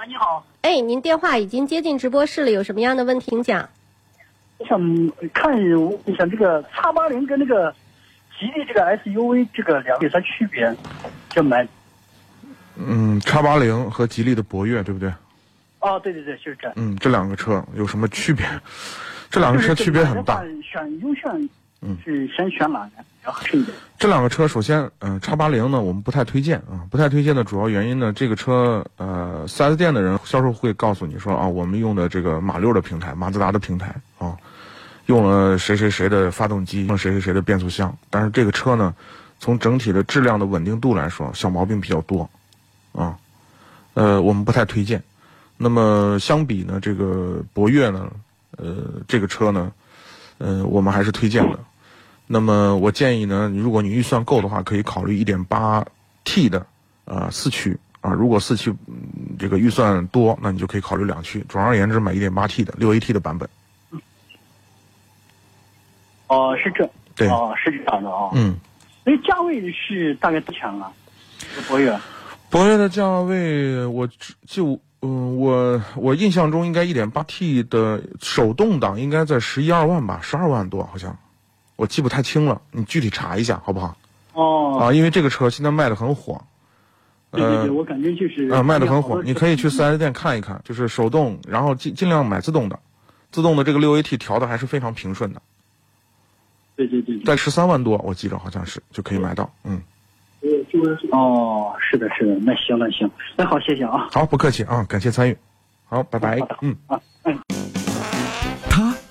啊，你好，哎，您电话已经接进直播室了，有什么样的问题请讲？我想看一下这个叉八零跟那个吉利这个 SUV 这个两有啥区别？就买嗯，叉八零和吉利的博越，对不对？哦，对对对，就是这。嗯，这两个车有什么区别？这两个车区别很大。选优选，嗯，是先选哪个？然后一点。这两个车，首先，嗯，叉八零呢，我们不太推荐啊，不太推荐的主要原因呢，这个车，呃，四 S 店的人销售会告诉你说啊，我们用的这个马六的平台，马自达的平台啊，用了谁谁谁的发动机，用谁谁谁的变速箱，但是这个车呢，从整体的质量的稳定度来说，小毛病比较多，啊，呃，我们不太推荐。那么相比呢，这个博越呢，呃，这个车呢，呃，我们还是推荐的。那么我建议呢，如果你预算够的话，可以考虑一点八 T 的，啊，四驱啊。如果四驱这个预算多，那你就可以考虑两驱。总而言之，买一点八 T 的六 AT 的版本。哦，是这。对。哦，是这样的啊。嗯。那价位是大概多少钱啊？博越。博越的价位，我就。嗯，我我印象中应该一点八 T 的手动挡应该在十一二万吧，十二万多好像，我记不太清了，你具体查一下好不好？哦。啊，因为这个车现在卖的很火。对对对，我感觉就是啊，卖的很火，你可以去四 S 店看一看，就是手动，然后尽尽量买自动的，自动的这个六 AT 调的还是非常平顺的。对对对。在十三万多，我记着好像是就可以买到，嗯。哦，是的，是的，那行，那行，那好，谢谢啊。好，不客气啊，感谢参与。好，拜拜。嗯啊，嗯。